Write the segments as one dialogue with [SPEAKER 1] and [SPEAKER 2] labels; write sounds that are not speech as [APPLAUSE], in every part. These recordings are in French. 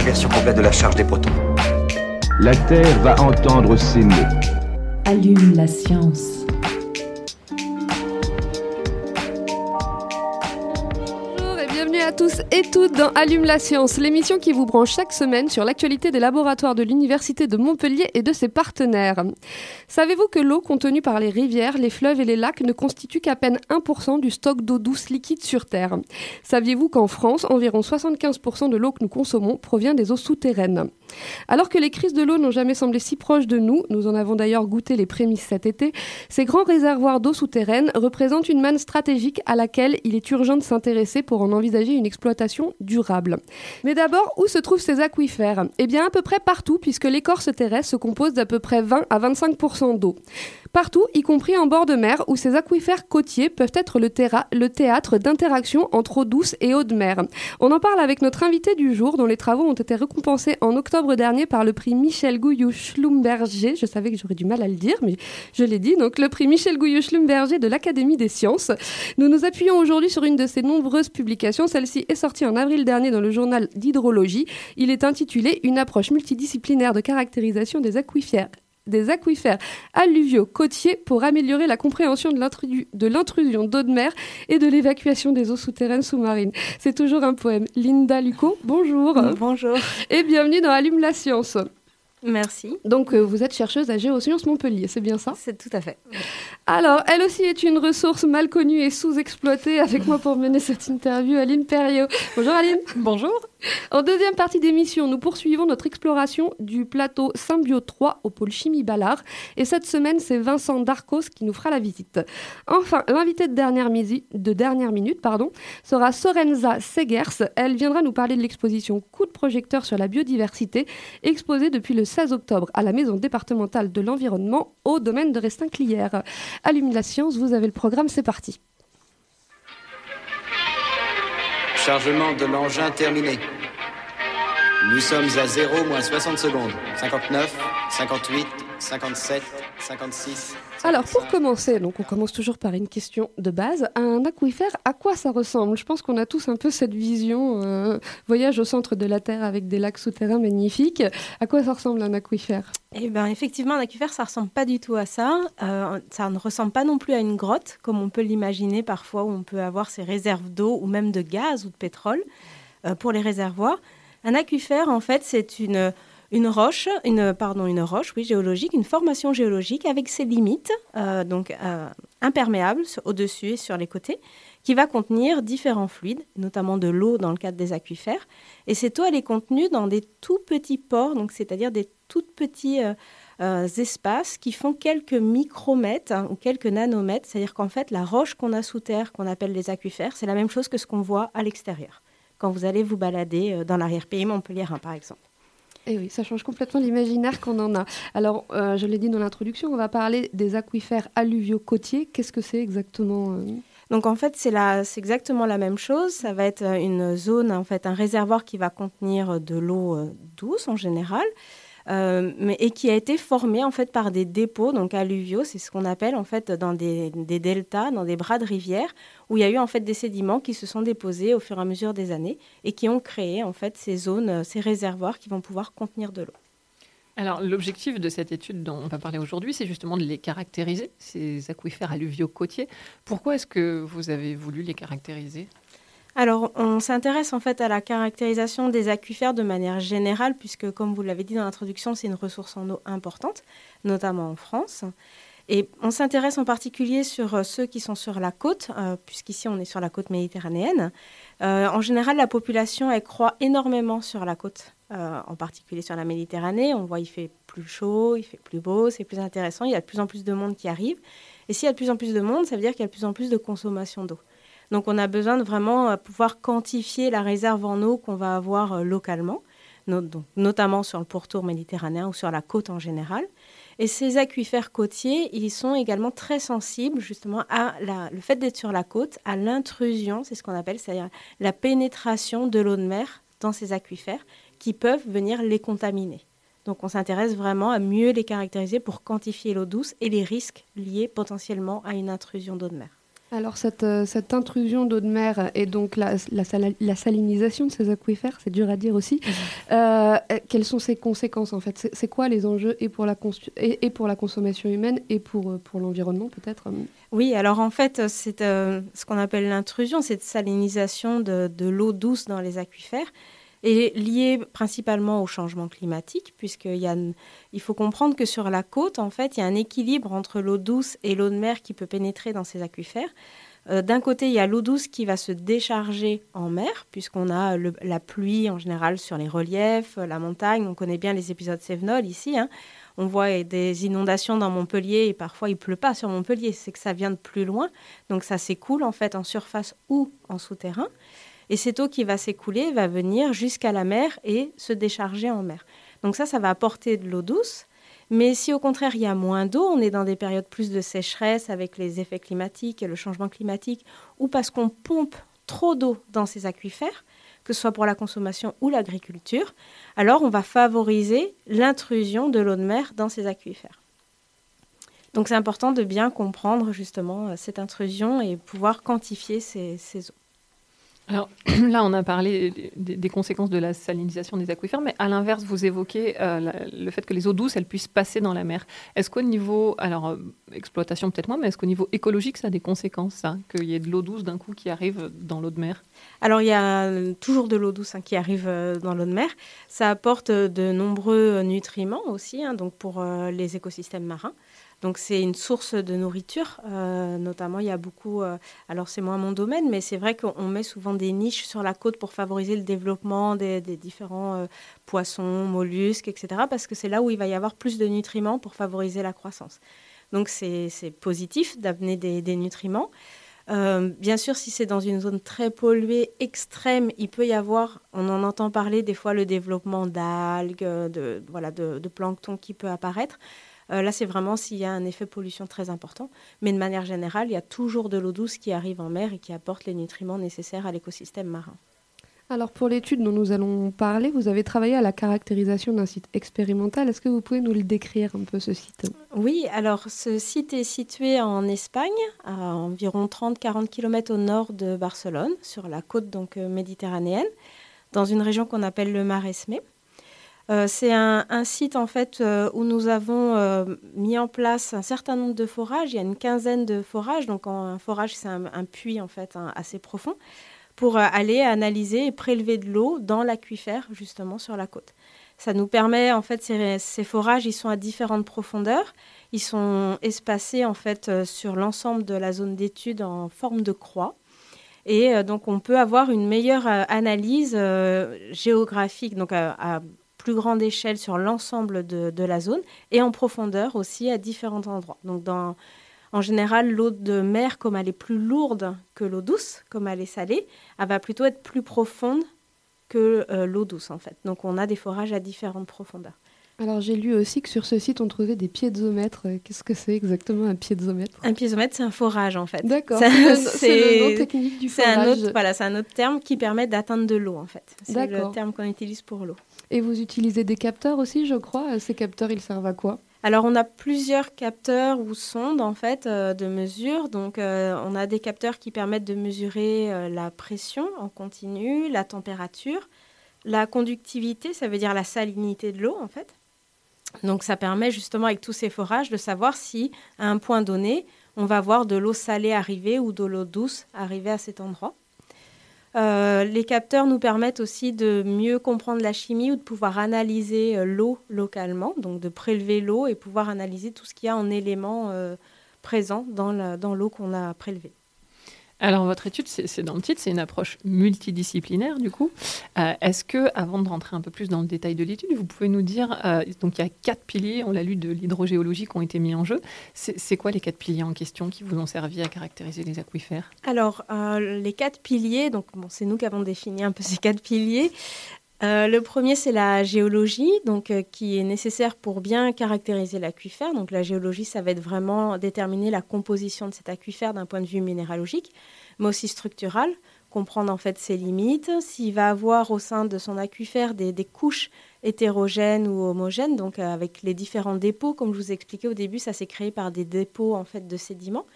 [SPEAKER 1] Inversion complète de la charge des protons.
[SPEAKER 2] La Terre va entendre ces mots.
[SPEAKER 3] Allume la science.
[SPEAKER 4] Allume la science, l'émission qui vous branche chaque semaine sur l'actualité des laboratoires de l'Université de Montpellier et de ses partenaires. Savez-vous que l'eau contenue par les rivières, les fleuves et les lacs ne constitue qu'à peine 1% du stock d'eau douce liquide sur Terre? Saviez-vous qu'en France, environ 75% de l'eau que nous consommons provient des eaux souterraines? Alors que les crises de l'eau n'ont jamais semblé si proches de nous, nous en avons d'ailleurs goûté les prémices cet été, ces grands réservoirs d'eau souterraine représentent une manne stratégique à laquelle il est urgent de s'intéresser pour en envisager une exploitation durable. Mais d'abord, où se trouvent ces aquifères? Eh bien à peu près partout, puisque l'écorce terrestre se compose d'à peu près 20 à 25% d'eau. Partout, y compris en bord de mer, où ces aquifères côtiers peuvent être le, théâtre d'interactions entre eau douce et eau de mer. On en parle avec notre invité du jour, dont les travaux ont été récompensés en octobre dernier par le prix Michel Gouillou-Schlumberger. Je savais que j'aurais du mal à le dire, mais je l'ai dit. Donc, le prix Michel Gouillou-Schlumberger de l'Académie des sciences. Nous nous appuyons aujourd'hui sur une de ses nombreuses publications. Celle-ci est sortie en avril dernier dans le journal d'hydrologie. Il est intitulé Une approche multidisciplinaire de caractérisation des aquifères des aquifères alluviaux côtiers pour améliorer la compréhension de l'intrusion d'eau de mer et de l'évacuation des eaux souterraines sous-marines. C'est toujours un poème. Linda Luco, bonjour
[SPEAKER 5] Bonjour.
[SPEAKER 4] et bienvenue dans Allume la science.
[SPEAKER 5] Merci.
[SPEAKER 4] Donc euh, vous êtes chercheuse à Géosciences Montpellier, c'est bien ça?
[SPEAKER 5] C'est tout à fait.
[SPEAKER 4] Alors, elle aussi est une ressource mal connue et sous-exploitée. Avec moi pour mener cette interview, Aline Perriot. Bonjour Aline.
[SPEAKER 5] Bonjour. [LAUGHS]
[SPEAKER 4] En deuxième partie d'émission, nous poursuivons notre exploration du plateau Symbio 3 au pôle Chimie Ballard. Et cette semaine, c'est Vincent Darcos qui nous fera la visite. Enfin, l'invitée de dernière, misi- de dernière minute pardon, sera Sorenza Segers. Elle viendra nous parler de l'exposition Coup de projecteur sur la biodiversité, exposée depuis le 16 octobre à la Maison départementale de l'environnement au domaine de Restinclière. Allume la science, vous avez le programme, c'est parti.
[SPEAKER 6] Chargement de l'engin terminé. Nous sommes à 0 moins 60 secondes. 59, 58, 57, 56.
[SPEAKER 4] Alors, pour commencer, donc on commence toujours par une question de base. Un aquifère, à quoi ça ressemble? Je pense qu'on a tous un peu cette vision euh, voyage au centre de la Terre avec des lacs souterrains magnifiques. À quoi ça ressemble un aquifère?
[SPEAKER 5] Eh bien, effectivement, un aquifère, ça ressemble pas du tout à ça. Euh, ça ne ressemble pas non plus à une grotte, comme on peut l'imaginer parfois, où on peut avoir ses réserves d'eau ou même de gaz ou de pétrole euh, pour les réservoirs. Un aquifère, en fait, c'est une, une roche, une, pardon, une roche, oui, géologique, une formation géologique avec ses limites, euh, donc euh, imperméables au-dessus et sur les côtés, qui va contenir différents fluides, notamment de l'eau dans le cadre des aquifères. Et cette eau, elle est contenue dans des tout petits pores, donc c'est-à-dire des tout petits euh, espaces qui font quelques micromètres hein, ou quelques nanomètres. C'est-à-dire qu'en fait, la roche qu'on a sous terre, qu'on appelle les aquifères, c'est la même chose que ce qu'on voit à l'extérieur quand vous allez vous balader euh, dans l'arrière-pays montpelliérain, par exemple.
[SPEAKER 4] Eh oui, ça change complètement l'imaginaire qu'on en a. Alors, euh, je l'ai dit dans l'introduction, on va parler des aquifères alluviaux côtiers. Qu'est-ce que c'est exactement euh?
[SPEAKER 5] Donc en fait, c'est exactement la même chose. Ça va être une zone, en fait, un réservoir qui va contenir de l'eau douce en général, euh, mais, et qui a été formé en fait par des dépôts, donc alluviaux, c'est ce qu'on appelle en fait dans des, deltas, dans des bras de rivière, où il y a eu en fait des sédiments qui se sont déposés au fur et à mesure des années et qui ont créé en fait ces zones, euh, ces réservoirs qui vont pouvoir contenir de l'eau.
[SPEAKER 7] Alors, l'objectif de cette étude dont on va parler aujourd'hui, c'est justement de les caractériser, ces aquifères alluviaux côtiers. Pourquoi est-ce que vous avez voulu les caractériser?
[SPEAKER 5] Alors, on s'intéresse en fait à la caractérisation des aquifères de manière générale, puisque, comme vous l'avez dit dans l'introduction, c'est une ressource en eau importante, notamment en France. Et on s'intéresse en particulier sur euh, ceux qui sont sur la côte, euh, puisqu'ici on est sur la côte méditerranéenne. Euh, en général, la population elle croît énormément sur la côte, en particulier sur la Méditerranée. On voit il fait plus chaud, il fait plus beau, c'est plus intéressant. Il y a de plus en plus de monde qui arrive. Et s'il y a de plus en plus de monde, ça veut dire qu'il y a de plus en plus de consommation d'eau. Donc on a besoin de vraiment euh, pouvoir quantifier la réserve en eau qu'on va avoir euh, localement. notamment sur le pourtour méditerranéen ou sur la côte en général. Et ces aquifères côtiers, ils sont également très sensibles justement à le fait d'être sur la côte, à l'intrusion, c'est ce qu'on appelle, c'est-à-dire la pénétration de l'eau de mer dans ces aquifères qui peuvent venir les contaminer. Donc on s'intéresse vraiment à mieux les caractériser pour quantifier l'eau douce et les risques liés potentiellement à une intrusion d'eau de mer.
[SPEAKER 4] Alors cette, euh, cette intrusion d'eau de mer et donc la, la, salinisation de ces aquifères, c'est dur à dire aussi, euh, quelles sont ses conséquences en fait? C'est quoi les enjeux et pour la, et, pour la consommation humaine et pour, euh, pour l'environnement peut-être?
[SPEAKER 5] Oui, alors en fait c'est ce qu'on appelle l'intrusion, cette salinisation de, de l'eau douce dans les aquifères est liée principalement au changement climatique, puisqu'il il faut comprendre que sur la côte, en fait, il y a un équilibre entre l'eau douce et l'eau de mer qui peut pénétrer dans ces aquifères. Euh, d'un côté, il y a l'eau douce qui va se décharger en mer, puisqu'on a la pluie en général sur les reliefs, la montagne. On connaît bien les épisodes Sévenol ici. Hein. On voit des inondations dans Montpellier et parfois il pleut pas sur Montpellier, c'est que ça vient de plus loin. Donc ça s'écoule en fait en surface ou en souterrain. Et cette eau qui va s'écouler va venir jusqu'à la mer et se décharger en mer. Donc ça, ça va apporter de l'eau douce. Mais si au contraire il y a moins d'eau, on est dans des périodes plus de sécheresse avec les effets climatiques et le changement climatique, ou parce qu'on pompe trop d'eau dans ces aquifères, que ce soit pour la consommation ou l'agriculture, alors on va favoriser l'intrusion de l'eau de mer dans ces aquifères. Donc c'est important de bien comprendre justement cette intrusion et pouvoir quantifier ces, eaux.
[SPEAKER 7] Alors [CLEARS THROAT] là, on a parlé des, conséquences de la salinisation des aquifères, mais à l'inverse, vous évoquez euh, le fait que les eaux douces, elles puissent passer dans la mer. Est-ce qu'au niveau, alors euh, exploitation peut-être moins, mais est-ce qu'au niveau écologique, ça a des conséquences, ça, qu'il y ait de l'eau douce d'un coup qui arrive dans l'eau de mer?
[SPEAKER 5] Alors il y a toujours de l'eau douce hein, qui arrive euh, dans l'eau de mer. Ça apporte de nombreux nutriments aussi, hein, donc pour les écosystèmes marins. Donc c'est une source de nourriture. Euh, notamment, il y a beaucoup. Euh, alors c'est moins mon domaine, mais c'est vrai qu'on met souvent des niches sur la côte pour favoriser le développement des, différents euh, poissons, mollusques, etc. Parce que c'est là où il va y avoir plus de nutriments pour favoriser la croissance. Donc c'est positif d'amener des, nutriments. bien sûr, si c'est dans une zone très polluée, extrême, il peut y avoir, on en entend parler des fois, le développement d'algues, de, voilà, de plancton qui peut apparaître. Euh, là, c'est vraiment s'il y a un effet pollution très important. Mais de manière générale, il y a toujours de l'eau douce qui arrive en mer et qui apporte les nutriments nécessaires à l'écosystème marin.
[SPEAKER 4] Alors pour l'étude dont nous allons parler, vous avez travaillé à la caractérisation d'un site expérimental. Est-ce que vous pouvez nous le décrire un peu ce site?
[SPEAKER 5] Oui, alors ce site est situé en Espagne, à environ 30-40 km au nord de Barcelone, sur la côte donc euh, méditerranéenne, dans une région qu'on appelle le Maresme. Euh, c'est un, site en fait euh, où nous avons euh, mis en place un certain nombre de forages. Il y a une quinzaine de forages. Donc un forage, c'est un, puits en fait assez profond pour aller analyser et prélever de l'eau dans l'aquifère justement sur la côte. Ça nous permet en fait ces, ces, forages, ils sont à différentes profondeurs. Ils sont espacés en fait sur l'ensemble de la zone d'étude en forme de croix. Et donc, on peut avoir une meilleure analyse géographique, donc plus grande échelle sur l'ensemble de, la zone et en profondeur aussi à différents endroits. Donc dans, en général, l'eau de mer, comme elle est plus lourde que l'eau douce, comme elle est salée, elle va plutôt être plus profonde que euh, l'eau douce en fait. Donc on a des forages à différentes profondeurs.
[SPEAKER 4] Alors j'ai lu aussi que sur ce site on trouvait des piézomètres. Qu'est-ce que c'est exactement un piézomètre?
[SPEAKER 5] Un piézomètre c'est un forage en fait.
[SPEAKER 4] D'accord. C'est le nom technique du forage.
[SPEAKER 5] Un autre, voilà, c'est un autre terme qui permet d'atteindre de l'eau en fait. C'est le terme qu'on utilise pour l'eau.
[SPEAKER 4] Et vous utilisez des capteurs aussi, je crois. Ces capteurs, ils servent à quoi?
[SPEAKER 5] Alors, on a plusieurs capteurs ou sondes en fait euh, de mesure. Donc, euh, on a des capteurs qui permettent de mesurer euh, la pression en continu, la température, la conductivité, ça veut dire la salinité de l'eau en fait. Donc, ça permet justement avec tous ces forages de savoir si à un point donné, on va voir de l'eau salée arriver ou de l'eau douce arriver à cet endroit. Euh, les capteurs nous permettent aussi de mieux comprendre la chimie ou de pouvoir analyser euh, l'eau localement, donc de prélever l'eau et pouvoir analyser tout ce qu'il y a en éléments euh, présents dans l'eau qu'on a prélevée.
[SPEAKER 7] Alors, votre étude, c'est dans le titre, c'est une approche multidisciplinaire, du coup. Euh, est-ce que, avant de rentrer un peu plus dans le détail de l'étude, vous pouvez nous dire, euh, donc il y a quatre piliers, on l'a lu, de l'hydrogéologie qui ont été mis en jeu. C'est quoi les quatre piliers en question qui vous ont servi à caractériser les aquifères?
[SPEAKER 5] Alors, euh, les quatre piliers, donc c'est nous qui avons défini un peu ces quatre piliers. Euh, le premier, c'est la géologie, donc, euh, qui est nécessaire pour bien caractériser l'aquifère. Donc, la géologie, ça va être vraiment déterminer la composition de cet aquifère d'un point de vue minéralogique, mais aussi structural, comprendre en fait ses limites, s'il va avoir au sein de son aquifère des, couches hétérogènes ou homogènes, donc euh, avec les différents dépôts, comme je vous expliquais au début, ça s'est créé par des dépôts en fait de sédiments.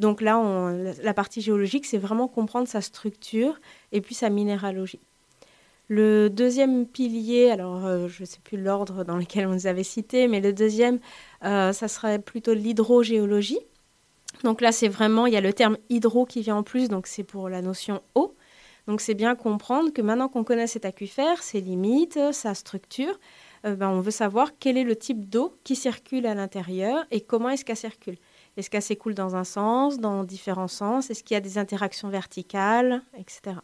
[SPEAKER 5] Donc là, la partie géologique, c'est vraiment comprendre sa structure et puis sa minéralogie. Le deuxième pilier, alors euh, je ne sais plus l'ordre dans lequel on nous avait cité, mais le deuxième, euh, ça serait plutôt l'hydrogéologie. Donc là, c'est vraiment, il y a le terme hydro qui vient en plus, donc c'est pour la notion eau. Donc c'est bien comprendre que maintenant qu'on connaît cet aquifère, ses limites, sa structure, euh, ben, on veut savoir quel est le type d'eau qui circule à l'intérieur et comment est-ce qu'elle circule. Est-ce qu'elle s'écoule dans un sens, dans différents sens? Est-ce qu'il y a des interactions verticales, etc.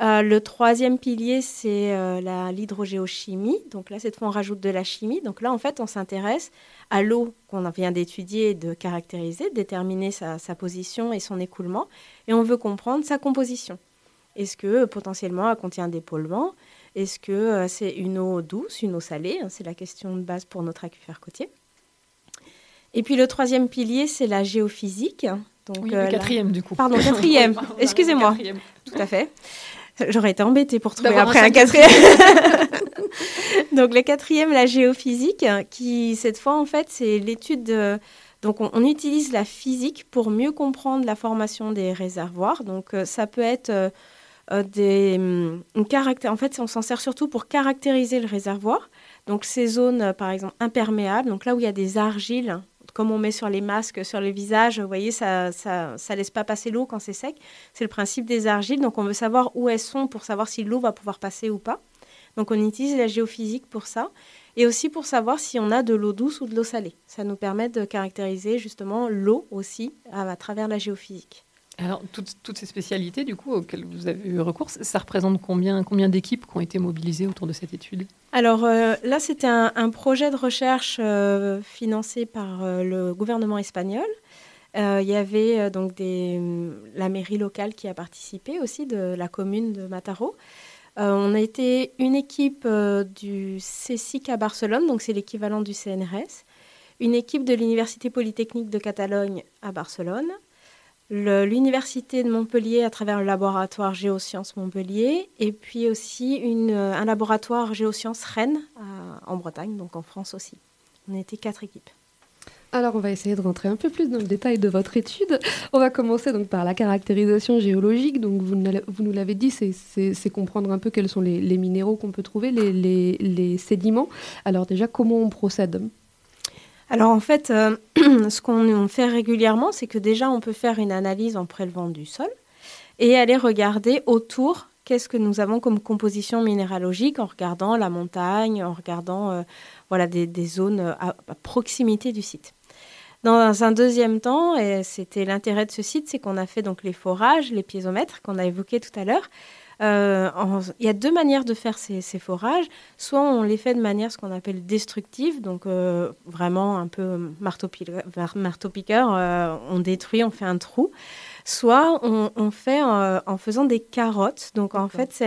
[SPEAKER 5] Euh, le troisième pilier, c'est euh, l'hydrogéochimie. Donc là, cette fois, on rajoute de la chimie. Donc là, en fait, on s'intéresse à l'eau qu'on vient d'étudier et de caractériser, déterminer sa, position et son écoulement. Et on veut comprendre sa composition. Est-ce que potentiellement, elle contient des polluants? Est-ce que euh, c'est une eau douce, une eau salée? C'est la question de base pour notre aquifère côtier. Et puis le troisième pilier, c'est la géophysique.
[SPEAKER 7] Donc, oui, le quatrième, du coup.
[SPEAKER 5] Pardon, quatrième. [LAUGHS] Excusez-moi. Tout à fait. J'aurais été embêtée pour trouver après un quatrième. [LAUGHS] [LAUGHS] Donc le quatrième, la géophysique, qui cette fois en fait c'est l'étude de... Donc on, utilise la physique pour mieux comprendre la formation des réservoirs. Donc euh, ça peut être euh, euh, des hum, En fait on s'en sert surtout pour caractériser le réservoir. Donc ces zones par exemple imperméables, donc là où il y a des argiles comme on met sur les masques, sur les visages, vous voyez, ça ne laisse pas passer l'eau quand c'est sec. C'est le principe des argiles. Donc, on veut savoir où elles sont pour savoir si l'eau va pouvoir passer ou pas. Donc, on utilise la géophysique pour ça. Et aussi pour savoir si on a de l'eau douce ou de l'eau salée. Ça nous permet de caractériser justement l'eau aussi à travers la géophysique.
[SPEAKER 7] Toutes, ces spécialités, du coup, auxquelles vous avez eu recours, ça représente combien, d'équipes qui ont été mobilisées autour de cette étude?
[SPEAKER 5] Alors euh, là, c'était un, projet de recherche euh, financé par euh, le gouvernement espagnol. Il y avait donc la mairie locale qui a participé aussi, de la commune de Mataro. on a été une équipe du CSIC à Barcelone, donc c'est l'équivalent du CNRS, une équipe de l'Université Polytechnique de Catalogne à Barcelone, l'Université de Montpellier à travers le laboratoire Géosciences Montpellier et puis aussi euh, un laboratoire Géosciences Rennes en Bretagne, donc en France aussi. On était quatre équipes.
[SPEAKER 4] Alors, on va essayer de rentrer un peu plus dans le détail de votre étude. On va commencer donc par la caractérisation géologique. Donc, vous, nous l'avez dit, c'est comprendre un peu quels sont les, minéraux qu'on peut trouver, les, sédiments. Alors, déjà, comment on procède?
[SPEAKER 5] Alors en fait, euh, [CLEARS THROAT] ce qu'on fait régulièrement, c'est que déjà on peut faire une analyse en prélevant du sol et aller regarder autour qu'est-ce que nous avons comme composition minéralogique en regardant la montagne, en regardant euh, voilà, des, zones à, proximité du site. Dans un deuxième temps, et c'était l'intérêt de ce site, c'est qu'on a fait donc les forages, les piézomètres qu'on a évoqués tout à l'heure, euh, il y a deux manières de faire ces, forages. Soit on les fait de manière ce qu'on appelle destructive, donc euh, vraiment un peu marteau-piqueur, euh, on détruit, on fait un trou. Soit on, fait en, faisant des carottes. Donc en fait,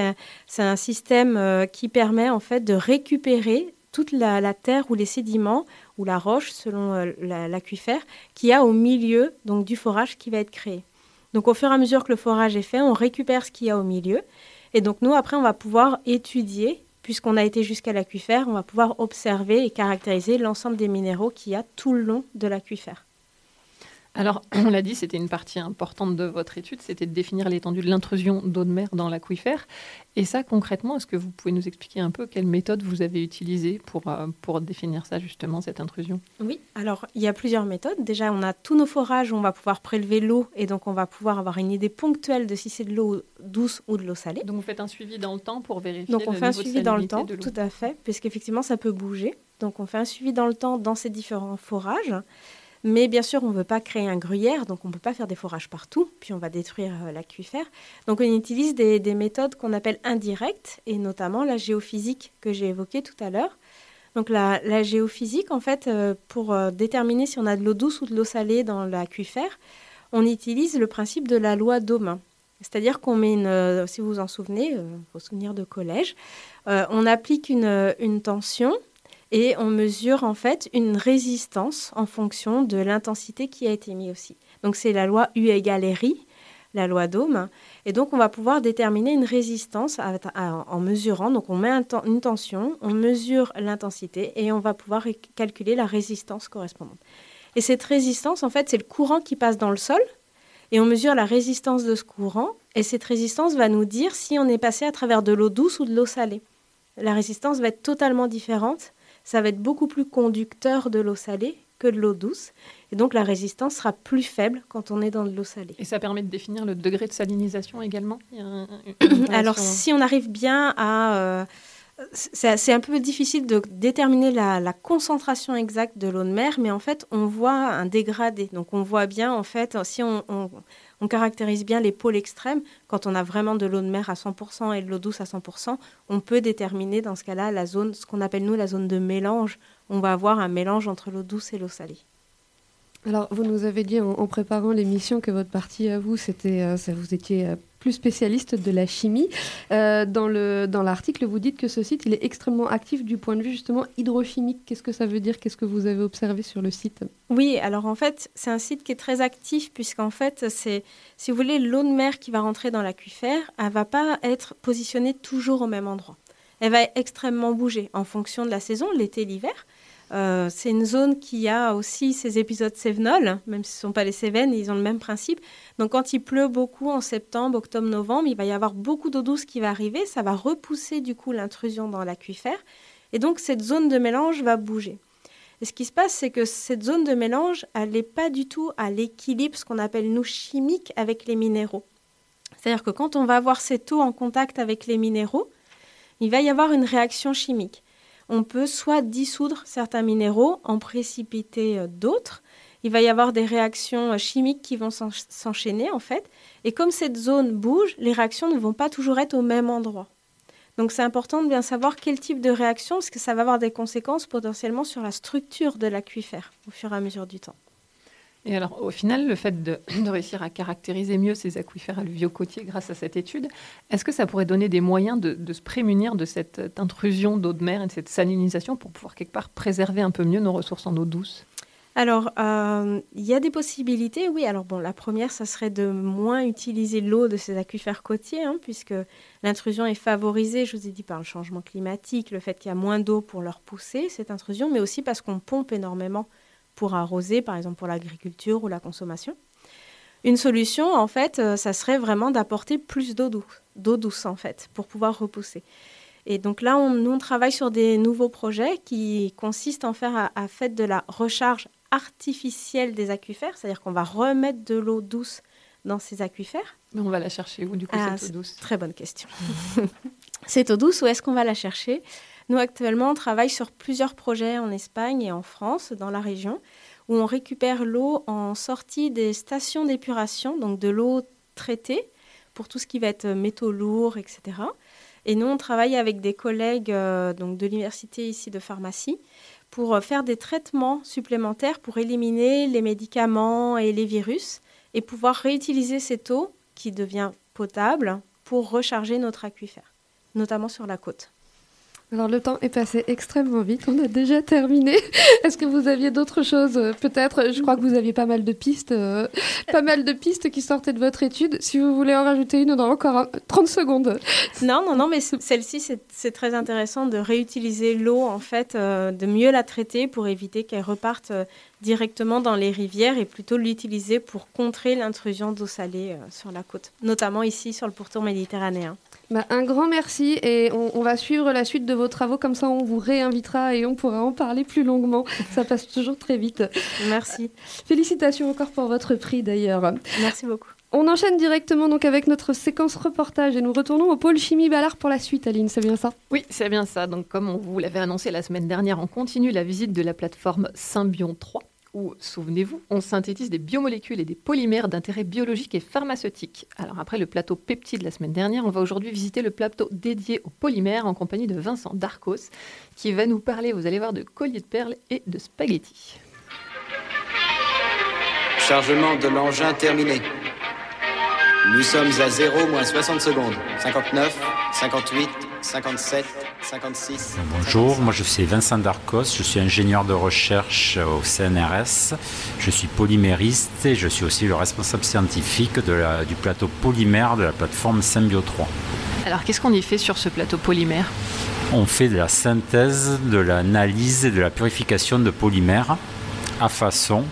[SPEAKER 5] c'est un système qui permet en fait de récupérer toute la, terre ou les sédiments ou la roche selon l'aquifère qui a au milieu donc du forage qui va être créé. Donc au fur et à mesure que le forage est fait, on récupère ce qu'il y a au milieu. Et donc nous, après, on va pouvoir étudier, puisqu'on a été jusqu'à l'aquifère, on va pouvoir observer et caractériser l'ensemble des minéraux qu'il y a tout le long de l'aquifère.
[SPEAKER 7] Alors, [CLEARS THROAT] on l'a dit, c'était une partie importante de votre étude, c'était de définir l'étendue de l'intrusion d'eau de mer dans l'aquifère. Et ça, concrètement, est-ce que vous pouvez nous expliquer un peu quelle méthode vous avez utilisée pour, euh, pour définir ça, justement, cette intrusion?
[SPEAKER 5] Oui, alors il y a plusieurs méthodes. Déjà, on a tous nos forages où on va pouvoir prélever l'eau et donc on va pouvoir avoir une idée ponctuelle de si c'est de l'eau douce ou de l'eau salée.
[SPEAKER 7] Donc vous faites un suivi dans le temps pour vérifier
[SPEAKER 5] Donc on
[SPEAKER 7] fait
[SPEAKER 5] un suivi dans le temps, tout à fait, puisqu'effectivement ça peut bouger. Donc on fait un suivi dans le temps dans ces différents forages. Mais bien sûr, on ne veut pas créer un gruyère, donc on ne peut pas faire des forages partout, puis on va détruire euh, l'aquifère. Donc on utilise des, méthodes qu'on appelle indirectes, et notamment la géophysique que j'ai évoquée tout à l'heure. Donc la, géophysique, en fait, euh, pour euh, déterminer si on a de l'eau douce ou de l'eau salée dans l'aquifère, on utilise le principe de la loi d'Ohm. C'est-à-dire qu'on met une, si vous vous en souvenez, vos souvenirs de collège, on applique une tension et on mesure en fait une résistance en fonction de l'intensité qui a été mise aussi. Donc c'est la loi U égale RI, la loi d'Ohm. Et donc on va pouvoir déterminer une résistance en mesurant. Donc on met une tension, on mesure l'intensité et on va pouvoir calculer la résistance correspondante. Et cette résistance, en fait, c'est le courant qui passe dans le sol. Et on mesure la résistance de ce courant. Et cette résistance va nous dire si on est passé à travers de l'eau douce ou de l'eau salée. La résistance va être totalement différente. Ça va être beaucoup plus conducteur de l'eau salée que de l'eau douce. Et donc la résistance sera plus faible quand on est dans de l'eau salée.
[SPEAKER 7] Et ça permet de définir le degré de salinisation également? Il y a un- une
[SPEAKER 5] Alors, si on arrive bien à... euh, c'est un peu difficile de déterminer la, la concentration exacte de l'eau de mer, mais en fait, on voit un dégradé. Donc, on voit bien, en fait, si on, on- on caractérise bien les pôles extrêmes, quand on a vraiment de l'eau de mer à 100% et de l'eau douce à 100%, on peut déterminer dans ce cas-là la zone, ce qu'on appelle nous la zone de mélange. On va avoir un mélange entre l'eau douce et l'eau salée.
[SPEAKER 4] Alors, vous nous avez dit en, préparant l'émission que votre partie à vous, c'était, euh, vous étiez euh, plus spécialiste de la chimie. Euh, dans, le, dans l'article, vous dites que ce site, il est extrêmement actif du point de vue justement hydrochimique. Qu'est-ce que ça veut dire? Qu'est-ce que vous avez observé sur le site?
[SPEAKER 5] Oui, alors en fait, c'est un site qui est très actif puisqu'en fait, c'est, si vous voulez, l'eau de mer qui va rentrer dans l'aquifère, elle va pas être positionnée toujours au même endroit. Elle va extrêmement bouger en fonction de la saison, l'été, l'hiver. Euh, c'est une zone qui a aussi ces épisodes cévenols, même si ce ne sont pas les Cévennes, ils ont le même principe. Donc quand il pleut beaucoup en septembre, octobre, novembre, il va y avoir beaucoup d'eau douce qui va arriver, ça va repousser du coup l'intrusion dans l'aquifère, et donc cette zone de mélange va bouger. Et ce qui se passe, c'est que cette zone de mélange, elle n'est pas du tout à l'équilibre, ce qu'on appelle nous chimique, avec les minéraux. C'est-à-dire que quand on va avoir cette eau en contact avec les minéraux, il va y avoir une réaction chimique. On peut soit dissoudre certains minéraux, en précipiter euh, d'autres. Il va y avoir des réactions euh, chimiques qui vont s'en- s'enchaîner en fait. Et comme cette zone bouge, les réactions ne vont pas toujours être au même endroit. Donc c'est important de bien savoir quel type de réaction, parce que ça va avoir des conséquences potentiellement sur la structure de l'aquifère au fur et à mesure du temps.
[SPEAKER 7] Et alors, au final, le fait de, [CLEARS THROAT] réussir à caractériser mieux ces aquifères alluviaux-côtiers grâce à cette étude, est-ce que ça pourrait donner des moyens de, de se prémunir de cette euh, intrusion d'eau de mer et de cette salinisation pour pouvoir quelque part préserver un peu mieux nos ressources en eau douce?
[SPEAKER 5] Alors, euh, il y a des possibilités, oui. Alors, bon, la première, ça serait de moins utiliser l'eau de ces aquifères côtiers, hein, puisque l'intrusion est favorisée, je vous ai dit, par le changement climatique, le fait qu'il y a moins d'eau pour leur pousser, cette intrusion, mais aussi parce qu'on pompe énormément pour arroser, par exemple pour l'agriculture ou la consommation. Une solution, en fait, euh, ça serait vraiment d'apporter plus d'eau douce, d'eau douce, en fait, pour pouvoir repousser. Et donc là, on, nous, on travaille sur des nouveaux projets qui consistent en faire à, à fait de la recharge artificielle des aquifères, c'est-à-dire qu'on va remettre de l'eau douce dans ces aquifères.
[SPEAKER 7] Mais on va la chercher où, du coup,
[SPEAKER 5] Ah,
[SPEAKER 7] cette eau douce?
[SPEAKER 5] Très bonne question. [LAUGHS] cette eau douce, où est-ce qu'on va la chercher? Nous, actuellement, on travaille sur plusieurs projets en Espagne et en France, dans la région, où on récupère l'eau en sortie des stations d'épuration, donc de l'eau traitée, pour tout ce qui va être métaux lourds, etc. Et nous, on travaille avec des collègues euh, donc de l'université ici de pharmacie pour euh, faire des traitements supplémentaires pour éliminer les médicaments et les virus et pouvoir réutiliser cette eau qui devient potable pour recharger notre aquifère, notamment sur la côte.
[SPEAKER 4] Alors le temps est passé extrêmement vite, on a déjà terminé. [LAUGHS] Est-ce que vous aviez d'autres choses euh, Peut-être, je crois que vous aviez pas mal de pistes, euh, pas mal de pistes qui sortaient de votre étude. Si vous voulez en rajouter une, on a encore un- 30 secondes.
[SPEAKER 5] Non, non, non, mais celle-ci, c'est très intéressant de réutiliser l'eau, en fait, euh, de mieux la traiter pour éviter qu'elle reparte directement dans les rivières et plutôt l'utiliser pour contrer l'intrusion d'eau salée sur la côte, notamment ici sur le pourtour méditerranéen.
[SPEAKER 4] Bah, un grand merci et on, on va suivre la suite de vos travaux, comme ça on vous réinvitera et on pourra en parler plus longuement. [LAUGHS] Ça passe toujours très vite.
[SPEAKER 5] Merci.
[SPEAKER 4] Félicitations encore pour votre prix d'ailleurs.
[SPEAKER 5] Merci beaucoup.
[SPEAKER 4] On enchaîne directement donc avec notre séquence reportage et nous retournons au pôle chimie Ballard pour la suite, Aline, c'est bien ça?
[SPEAKER 7] Oui, c'est bien ça. Donc, comme on vous l'avait annoncé la semaine dernière, on continue la visite de la plateforme Symbion 3, où, souvenez-vous, on synthétise des biomolécules et des polymères d'intérêt biologique et pharmaceutique. Alors, après le plateau peptide la semaine dernière, on va aujourd'hui visiter le plateau dédié aux polymères en compagnie de Vincent Darcos, qui va nous parler, vous allez voir, de colliers de perles et de spaghettis.
[SPEAKER 6] Chargement de l'engin terminé. Nous sommes à 0 moins 60 secondes. 59, 58, 57, 56.
[SPEAKER 8] Bonjour, moi je suis Vincent Darcos, je suis ingénieur de recherche au CNRS, je suis polymériste et je suis aussi le responsable scientifique de la- du plateau polymère de la plateforme Symbio 3.
[SPEAKER 7] Alors, qu'est-ce qu'on y fait sur ce plateau polymère?
[SPEAKER 8] On fait de la synthèse, de l'analyse et de la purification de polymères à façon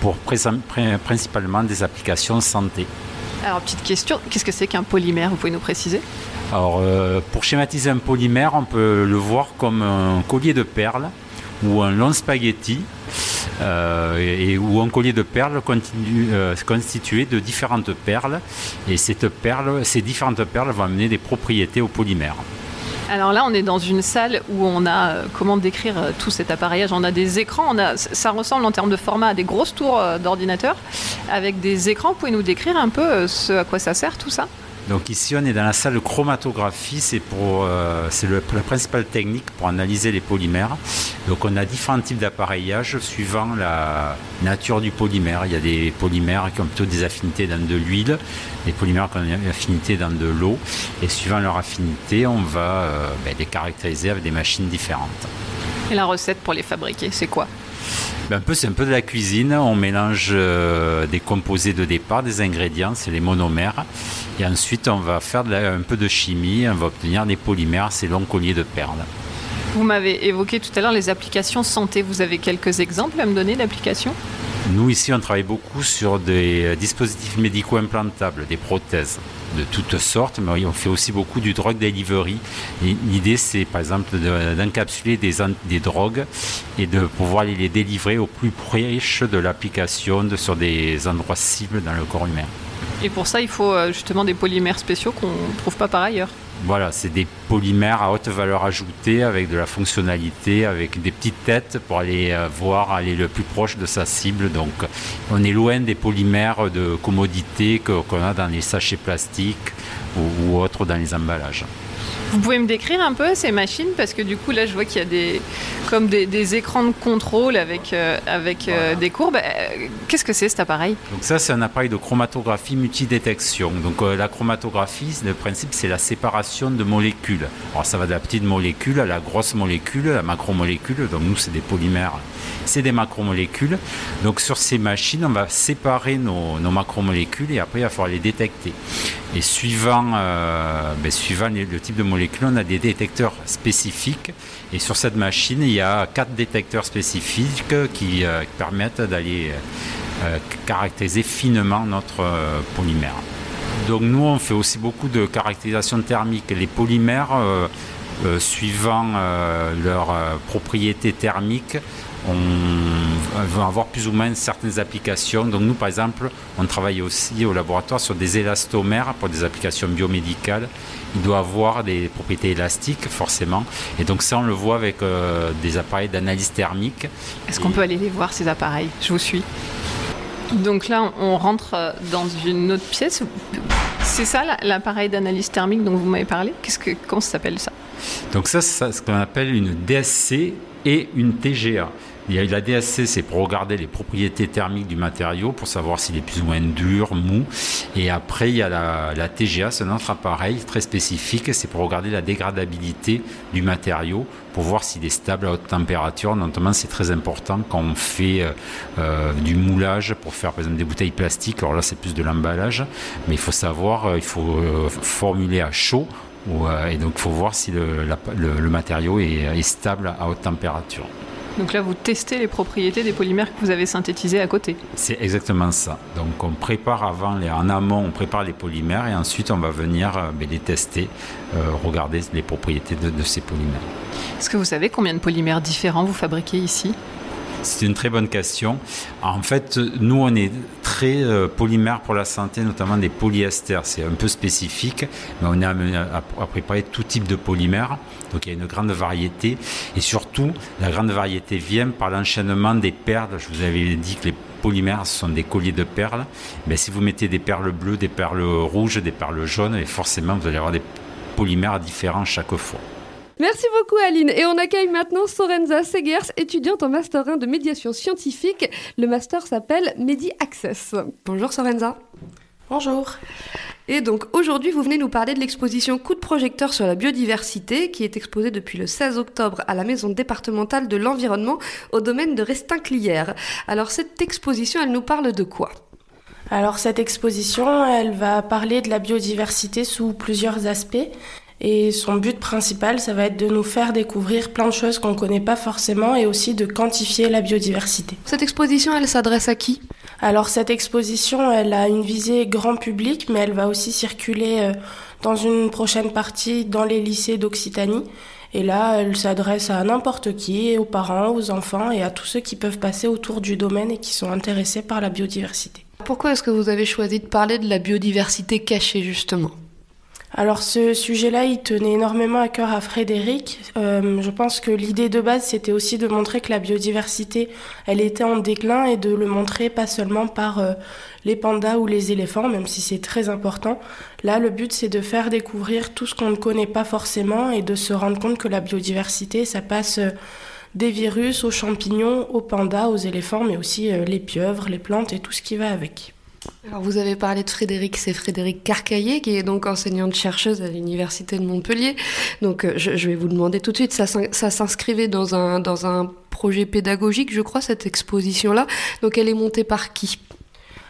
[SPEAKER 8] pour principalement des applications santé.
[SPEAKER 7] Alors, petite question, qu'est-ce que c'est qu'un polymère? Vous pouvez nous préciser?
[SPEAKER 8] Alors, euh, pour schématiser un polymère, on peut le voir comme un collier de perles ou un long spaghetti, euh, ou un collier de perles euh, constitué de différentes perles. Et ces différentes perles vont amener des propriétés au polymère.
[SPEAKER 7] Alors là, on est dans une salle où on a, comment décrire tout cet appareillage On a des écrans, ça ressemble en termes de format à des grosses tours d'ordinateur avec des écrans. Vous pouvez nous décrire un peu ce à quoi ça sert tout ça?
[SPEAKER 8] Donc ici, on est dans la salle de chromatographie. C'est euh, la principale technique pour analyser les polymères. Donc on a différents types d'appareillage suivant la nature du polymère. Il y a des polymères qui ont plutôt des affinités dans de l'huile, des polymères qui ont des affinités dans de l'eau. Et suivant leur affinité, on va euh, ben, les caractériser avec des machines différentes.
[SPEAKER 7] Et la recette pour les fabriquer, c'est quoi?
[SPEAKER 8] Ben, un peu, c'est un peu de la cuisine. On mélange euh, des composés de départ, des ingrédients, c'est les monomères. Et ensuite, on va faire de la- un peu de chimie. On va obtenir des polymères, ces longs colliers de perles.
[SPEAKER 7] Vous m'avez évoqué tout à l'heure les applications santé. Vous avez quelques exemples à me donner d'applications?
[SPEAKER 8] Nous, ici, on travaille beaucoup sur des euh, dispositifs médicaux implantables, des prothèses de toutes sortes, mais on fait aussi beaucoup du drug delivery. L'idée, c'est par exemple de- d'encapsuler des, drogues et de pouvoir les délivrer au plus proche de l'application sur des endroits cibles dans le corps humain.
[SPEAKER 7] Et pour ça, il faut euh, justement des polymères spéciaux qu'on ne trouve pas par ailleurs.
[SPEAKER 8] Voilà, c'est des polymères à haute valeur ajoutée avec de la fonctionnalité, avec des petites têtes pour aller euh, voir, aller le plus proche de sa cible. Donc, on est loin des polymères de commodité qu'on a dans les sachets plastiques ou autres dans les emballages.
[SPEAKER 7] Vous pouvez me décrire un peu ces machines parce que du coup là je vois qu'il y a des comme des, des écrans de contrôle avec euh, avec euh, des courbes. Euh, Qu'est-ce que c'est cet appareil?
[SPEAKER 8] Donc ça, c'est un appareil de chromatographie multidétection. Donc euh, la chromatographie, le principe, c'est la séparation de molécules. Alors ça va de la petite molécule à la grosse molécule, la macromolécule. Donc nous, c'est des polymères, c'est des macromolécules. Donc sur ces machines, on va séparer nos, nos macromolécules et après, il va falloir les détecter. Et suivant, ben, suivant le type de molécule, on a des détecteurs spécifiques. Et sur cette machine, il y a quatre détecteurs spécifiques qui euh, permettent d'aller euh, caractériser finement notre euh, polymère. Donc nous, on fait aussi beaucoup de caractérisation thermique. Les polymères, euh, euh, suivant euh, leurs euh, propriétés thermiques, on va avoir plus ou moins certaines applications. Donc nous, par exemple, on travaille aussi au laboratoire sur des élastomères pour des applications biomédicales. Il doit avoir des propriétés élastiques, forcément. Et donc ça, on le voit avec euh, des appareils d'analyse thermique.
[SPEAKER 7] Est-ce qu'on peut aller les voir ces appareils? Je vous suis. Donc là on rentre euh, dans une autre pièce. C'est ça la- l'appareil d'analyse thermique dont vous m'avez parlé? Qu'est-ce que comment ça s'appelle ça?
[SPEAKER 8] Donc ça, c'est ce qu'on appelle une DSC et une TGA. Il y a la DSC, c'est pour regarder les propriétés thermiques du matériau, pour savoir s'il est plus ou moins dur, mou. Et après, il y a la, TGA, c'est un autre appareil très spécifique, c'est pour regarder la dégradabilité du matériau, pour voir s'il est stable à haute température. Notamment, c'est très important quand on fait euh, euh, du moulage pour faire, par exemple, des bouteilles plastiques. Alors là, c'est plus de l'emballage, mais il faut savoir, euh, il faut formuler à chaud et donc, il faut voir si le, matériau est stable à haute température.
[SPEAKER 7] Donc là vous testez les propriétés des polymères que vous avez synthétisés à côté.
[SPEAKER 8] C'est exactement ça. Donc, on prépare avant, les, en amont, on prépare les polymères et ensuite, on va venir euh, ben, les tester, euh, regarder les propriétés de, de ces polymères.
[SPEAKER 7] Est-ce que vous savez combien de polymères différents vous fabriquez ici?
[SPEAKER 8] C'est une très bonne question. En fait, nous, on est très euh, polymère pour la santé, notamment des polyesters. C'est un peu spécifique, mais on est amené à, préparer tout type de polymères. Donc, il y a une grande variété. Et surtout, la grande variété vient par l'enchaînement des perles. Je vous avais dit que les polymères sont des colliers de perles. Mais si vous mettez des perles bleues, des perles rouges, des perles jaunes, et forcément, vous allez avoir des polymères différents chaque fois.
[SPEAKER 4] Merci beaucoup Aline. Et on accueille maintenant Sorenza Segers, étudiante en Master 1 de médiation scientifique. Le master s'appelle Medi Access. Bonjour Sorenza.
[SPEAKER 9] Bonjour.
[SPEAKER 4] Et donc aujourd'hui, vous venez nous parler de l'exposition Coup de projecteur sur la biodiversité qui est exposée depuis le 16 octobre à la Maison départementale de l'environnement au domaine de Restinclière. Alors cette exposition, elle nous parle de quoi?
[SPEAKER 9] Alors cette exposition, elle va parler de la biodiversité sous plusieurs aspects. Et son but principal, ça va être de nous faire découvrir plein de choses qu'on ne connaît pas forcément et aussi de quantifier la biodiversité.
[SPEAKER 4] Cette exposition, elle s'adresse à qui?
[SPEAKER 9] Alors cette exposition, elle a une visée grand public, mais elle va aussi circuler euh, dans une prochaine partie dans les lycées d'Occitanie. Et là, elle s'adresse à n'importe qui, aux parents, aux enfants et à tous ceux qui peuvent passer autour du domaine et qui sont intéressés par la biodiversité.
[SPEAKER 4] Pourquoi est-ce que vous avez choisi de parler de la biodiversité cachée justement?
[SPEAKER 9] Alors ce sujet-là, il tenait énormément à cœur à Frédéric. Euh, je pense que l'idée de base, c'était aussi de montrer que la biodiversité, elle était en déclin et de le montrer pas seulement par euh, les pandas ou les éléphants, même si c'est très important. Là, le but, c'est de faire découvrir tout ce qu'on ne connaît pas forcément et de se rendre compte que la biodiversité, ça passe euh, des virus aux champignons, aux pandas, aux éléphants, mais aussi les pieuvres, les plantes et tout ce qui va avec.
[SPEAKER 4] Alors vous avez parlé de Frédéric, c'est Frédéric Carcaillé qui est donc enseignante chercheuse à l'université de Montpellier. Donc euh, je, vais vous demander tout de suite, ça, s'inscrivait dans un, dans un projet pédagogique, je crois, cette exposition-là. Donc elle est montée par qui?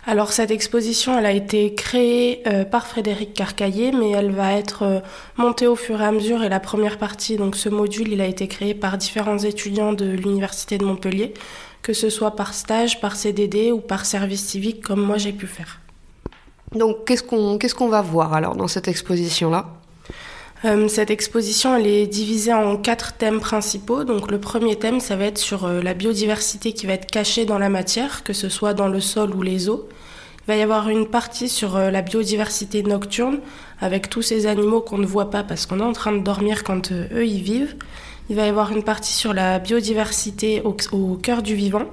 [SPEAKER 9] Alors cette exposition, elle a été créée euh, par Frédéric Carcaillé, mais elle va être euh, montée au fur et à mesure. Et la première partie, donc ce module, il a été créé par différents étudiants de l'université de Montpellier que ce soit par stage, par CDD ou par service civique comme moi j'ai pu faire.
[SPEAKER 4] Donc qu'est-ce qu'on va voir alors dans cette exposition-là?
[SPEAKER 9] Euh, cette exposition, elle est divisée en quatre thèmes principaux. Donc, le premier thème, ça va être sur euh, la biodiversité qui va être cachée dans la matière, que ce soit dans le sol ou les eaux. Il va y avoir une partie sur euh, la biodiversité nocturne, avec tous ces animaux qu'on ne voit pas parce qu'on est en train de dormir quand eux y vivent. Il va y avoir une partie sur la biodiversité au, cœur du vivant,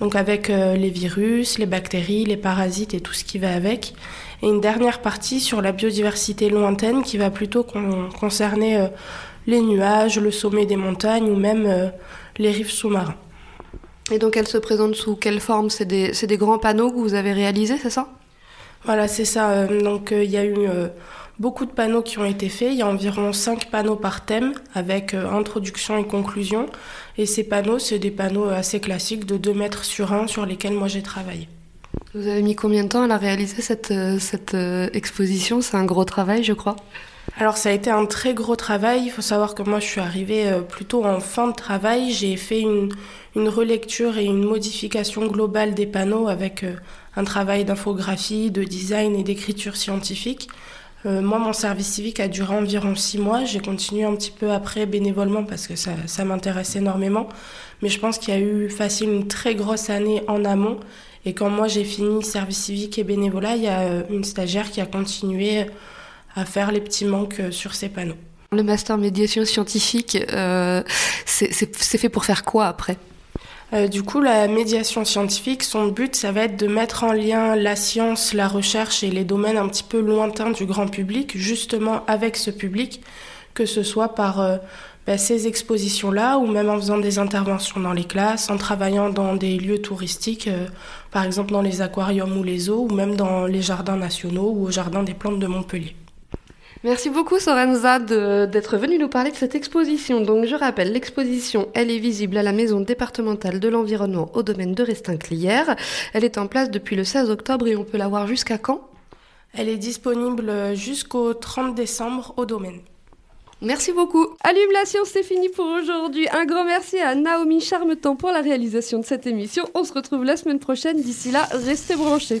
[SPEAKER 9] donc avec euh, les virus, les bactéries, les parasites et tout ce qui va avec. Et une dernière partie sur la biodiversité lointaine qui va plutôt concerner euh, les nuages, le sommet des montagnes ou même euh, les rives sous-marins.
[SPEAKER 4] Et donc elle se présente sous quelle forme? C'est des, des, grands panneaux que vous avez réalisés, c'est ça?
[SPEAKER 9] Voilà, c'est ça. donc il y a eu beaucoup de panneaux qui ont été faits. Il y a environ 5 panneaux par thème avec euh, introduction et conclusion. Et ces panneaux, c'est des panneaux assez classiques de 2 mètres sur 1 sur lesquels moi j'ai travaillé.
[SPEAKER 4] Vous avez mis combien de temps à la réaliser cette, euh, cette euh, exposition? C'est un gros travail, je crois.
[SPEAKER 9] Alors ça a été un très gros travail. Il faut savoir que moi je suis arrivée plutôt en fin de travail. J'ai fait une, une, relecture et une modification globale des panneaux avec un travail d'infographie, de design et d'écriture scientifique. Euh, moi, mon service civique a duré environ six mois. J'ai continué un petit peu après bénévolement parce que ça, m'intéresse énormément. Mais je pense qu'il y a eu facile une très grosse année en amont. Et quand moi j'ai fini service civique et bénévolat, il y a euh, une stagiaire qui a continué à faire les petits manques euh, sur ces panneaux.
[SPEAKER 4] Le master médiation scientifique, c'est fait pour faire quoi après?
[SPEAKER 9] Du coup, la médiation scientifique, son but, ça va être de mettre en lien la science, la recherche et les domaines un petit peu lointains du grand public, justement avec ce public, que ce soit par euh, bah, ces expositions-là ou même en faisant des interventions dans les classes, en travaillant dans des lieux touristiques, euh, par exemple dans les aquariums ou les zoos, ou même dans les jardins nationaux ou au jardin des plantes de Montpellier.
[SPEAKER 4] Merci beaucoup Sorenza d'être venue nous parler de cette exposition. Donc je rappelle, l'exposition, elle est visible à la Maison départementale de l'environnement au domaine de Restinclière. Elle est en place depuis le 16 octobre et on peut la voir jusqu'à quand?
[SPEAKER 9] Elle est disponible jusqu'au 30 décembre au domaine.
[SPEAKER 4] Merci beaucoup. Allume la science, c'est fini pour aujourd'hui. Un grand merci à Naomi Charmetan pour la réalisation de cette émission. On se retrouve la semaine prochaine. D'ici là, restez branchés.